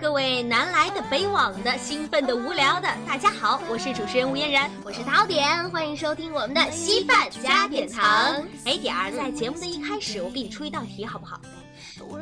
各位南来的、北往的、兴奋的、无聊的，大家好，我是主持人吴嫣然，我是陶点，欢迎收听我们的稀饭加点糖。哎，点儿，在节目的一开始，我给你出一道题，好不好？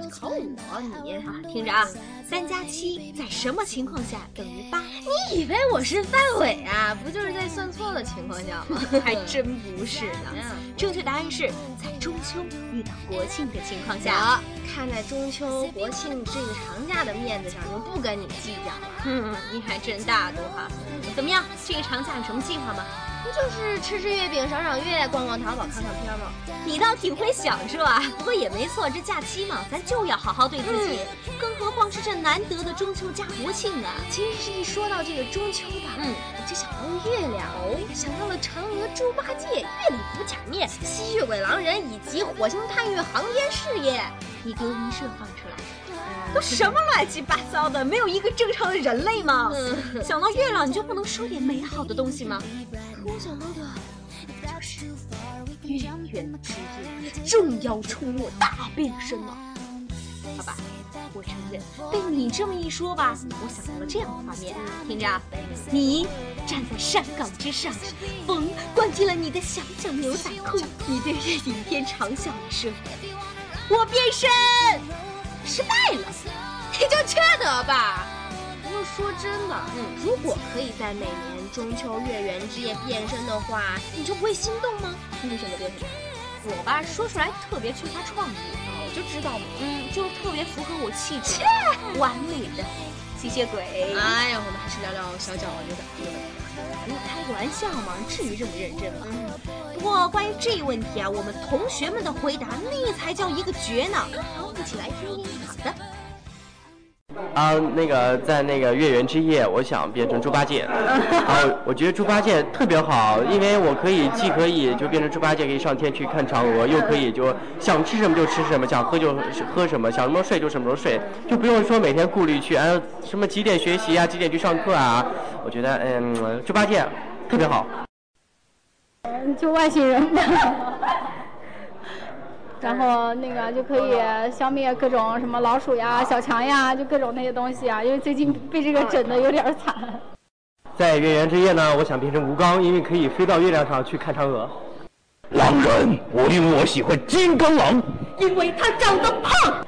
考我你啊，听着啊，三加七在什么情况下等于八？你以为我是范伟啊？不就是在算错的情况下吗？还真不是呢。正确答案是在中秋遇到国庆的情况下。看在中秋国庆这个长假的面子上，就不跟你计较了。哼，你还真大度哈。怎么样，这个长假有什么计划吗？不就是吃吃月饼、赏赏月、逛逛淘宝、看看片吗？你倒挺会享受啊？不过也没错，这假期嘛，咱就要好好对自己。更何况是这难得的中秋加国庆啊！其实是一说到这个中秋吧，嗯，我就想到了月亮，哦，想到了嫦娥、猪八戒、月里伏假面、吸血鬼狼人以及火星探月航天事业。你给我一设放出来，都什么乱七八糟的？没有一个正常的人类吗？想到月亮，你就不能说点美好的东西吗？可我想到的就是月圆之夜，众妖出没，大变身啊！好吧，我承认，被你这么一说吧，我想到了这样的画面，听着，你站在山岗之上，风灌进了你的小脚牛仔裤，你对着影片长啸一声。我变身失败了，你就缺德吧！不过说真的，嗯，如果可以在每年中秋月圆之夜变身的话，你就不会心动吗？你会选择变身？我吧，说出来特别缺乏创意，我就知道嘛，嗯，就是特别符合我气质，完美的吸血鬼。哎呀，我们还是聊聊小脚牛的。你开个玩笑嘛，至于这么认真吗？不过关于这一问题啊，我们同学们的回答那才叫一个绝呢。好，一起来听听。好的。啊，那个在那个月圆之夜，我想变成猪八戒。然 后，我觉得猪八戒特别好，因为我可以既可以就变成猪八戒，可以上天去看嫦娥，又可以就想吃什么就吃什么，想喝就喝什么，想什么睡就什么时候睡，就不用说每天顾虑去哎什么几点学习啊，几点去上课啊。我觉得嗯，猪八戒特别好。嗯，就外星人。然后那个就可以消灭各种什么老鼠呀、小强呀，就各种那些东西啊。因为最近被这个整的有点惨。在月圆之夜呢，我想变成吴刚，因为可以飞到月亮上去看嫦娥。狼人，我因为我喜欢金刚狼，因为他长得胖。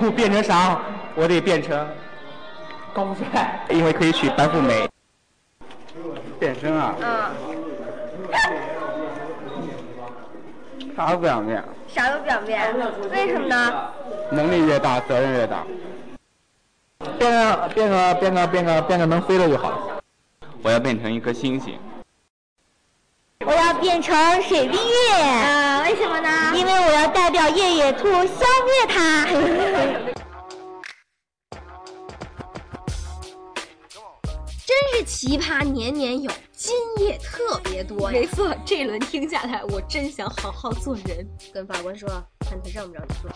我变成啥？我得变成高富帅，因为可以娶白富美。变身啊？嗯。啥都不想变，啥都不想变，为什么呢？能力越大，责任越大。变个变个变个变个变个能飞的就好了。我要变成一颗星星。我要变成水冰月。啊，为什么呢？因为我要代表夜野兔消灭它。是奇葩，年年有。今夜特别多，没错，这一轮听下来，我真想好好做人。跟法官说，看他让不让你做。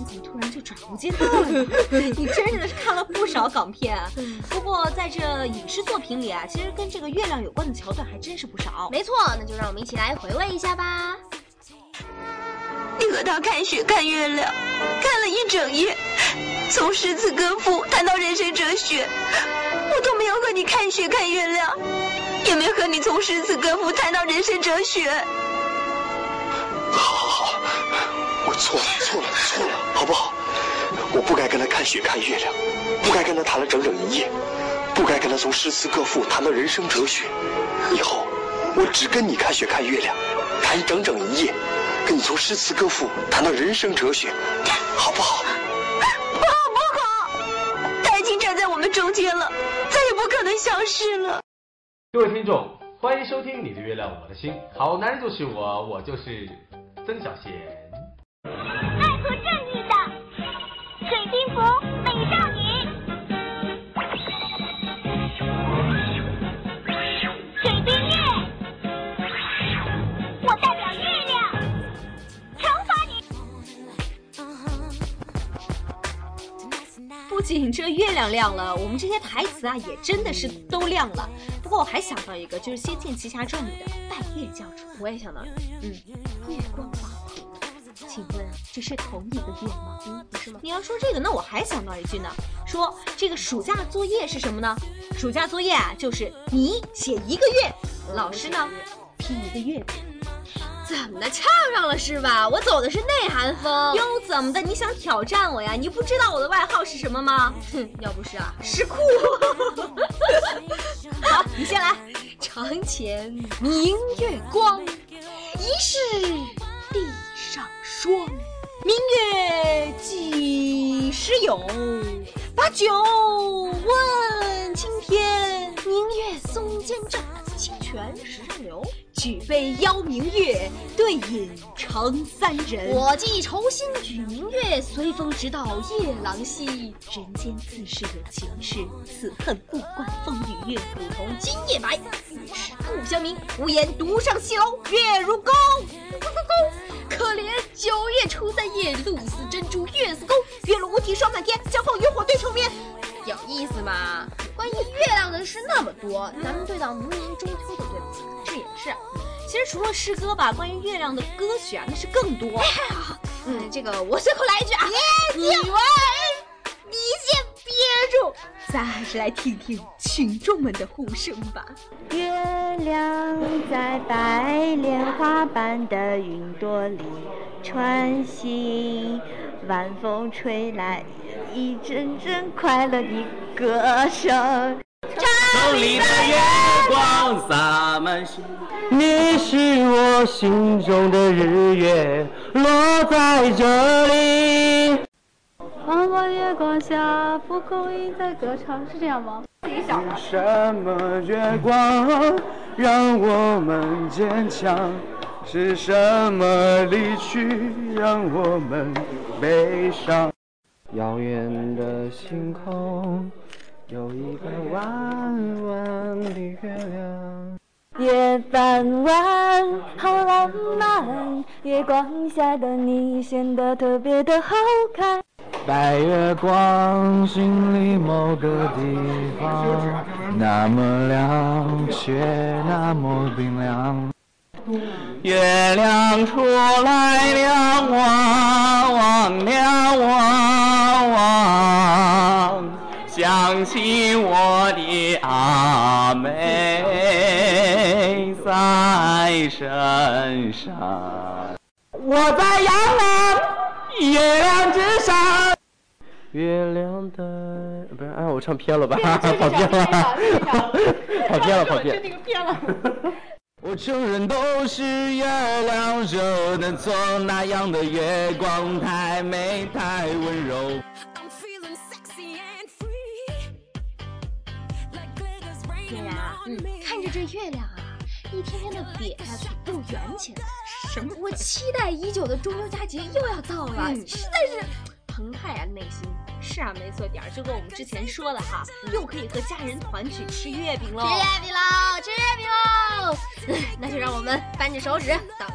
你怎么突然就转无间道了？你真的是看了不少港片啊。不过在这影视作品里啊，其实跟这个月亮有关的桥段还真是不少。没错，那就让我们一起来回味一下吧。你和他看雪看月亮，看了一整夜，从诗词歌赋谈到人生哲学，和你看雪看月亮。也没和你从诗词歌赋谈到人生哲学。好，好，好，我错了，错了，错了，好不好？我不该跟他看雪看月亮，不该跟他谈了整整一夜，不该跟他从诗词歌赋谈到人生哲学。以后我只跟你看雪看月亮，谈整整一夜，跟你从诗词歌赋谈到人生哲学，好不好？消失了。各位听众，欢迎收听《你的月亮我的心》，好男人就是我，我就是曾小贤。爱国正义的水晶服这月亮亮了，我们这些台词啊也真的是都亮了。不过我还想到一个，就是《仙剑奇侠传》里的拜月教主，我也想到，嗯，月光宝盒，请问这是同一个月吗？嗯，不是吗？你要说这个，那我还想到一句呢，说这个暑假作业是什么呢？暑假作业啊，就是你写一个月，老师呢批一个月饼。怎么的，呛上了是吧？我走的是内涵风。又怎么的？你想挑战我呀？你不知道我的外号是什么吗？哼，要不是啊，石库。好，你先来。床前明月光，疑是地上霜。明月几时有？把酒问青天。明月松间照，清泉石上流。举杯邀明月，对饮成三人。我寄愁心与明月，随风直到夜郎西。人间自是有情事，此恨不关风与月。如同今夜白，是故乡明。无言独上西楼，月如钩。钩钩钩，可怜九月初三夜，露似珍珠月似钩。多，咱们对到明年中秋就对不起。这也是。其实除了诗歌吧，关于月亮的歌曲啊，那是更多。嗯，这个我随口来一句啊，你们，你先憋住，咱还是来听听群众们的呼声吧。月亮在白莲花般的云朵里穿行，晚风吹来一阵阵快乐的歌声。城里的月光洒满心，你是我心中的日月，落在这里。弯弯月光下，蒲公英在歌唱，是这样吗？是什么月光让我们坚强？是什么离去让我们悲伤？遥远的星空。有一个弯弯的月亮，月半弯，好浪漫。月光下的你显得特别的好看。白月光，心里某个地方，那么亮，却那么冰凉。月亮出来了，望望了，望望。想起我的阿妹在身上，我在阳光月亮之上。月亮的不是，哎，我唱偏了吧？跑 偏了，跑偏了，跑偏了。我承认都是月亮惹的错，那样的月光太美太温柔。看着这月亮啊，一天天的瘪下去，又圆起来。什么？我期待已久的中秋佳节又要到了，实在是澎湃啊，内心。是啊，没错，点儿就跟我们之前说的哈，又可以和家人团聚吃月饼喽。吃月饼喽，吃月饼喽。那就让我们扳着手指等。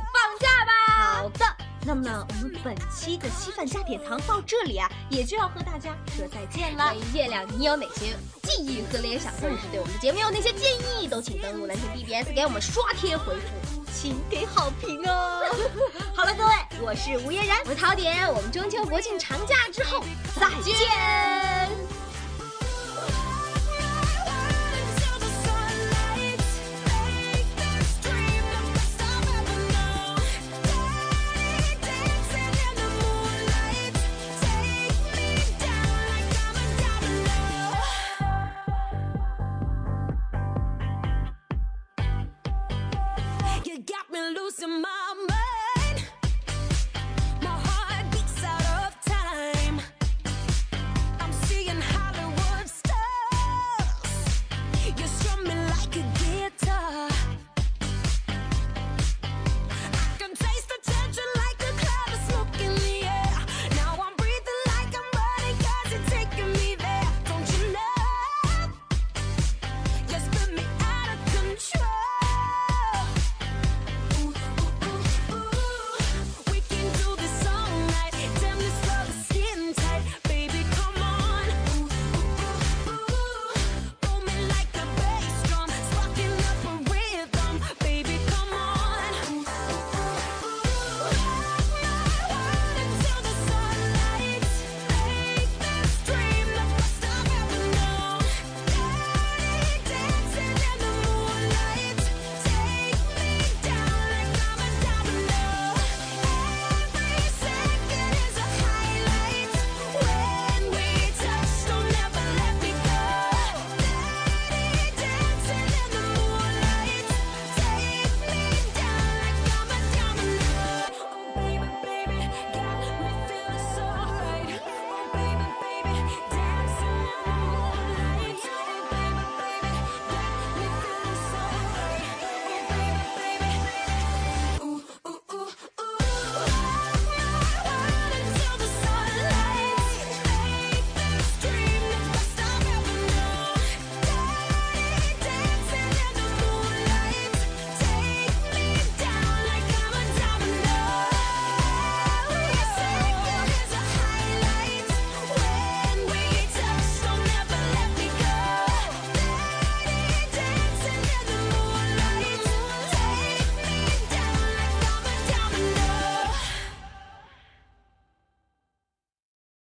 那么呢，我们本期的稀饭加点糖到这里啊，也就要和大家说再见了。关于月亮，你有哪些记忆和联想，或者是对我们的节目有哪些建议，都请登录蓝天 BBS 给我们刷贴回复，请给好评哦。好了，各位，我是吴嫣然，我是陶点，我们中秋国庆长假之后再见。to my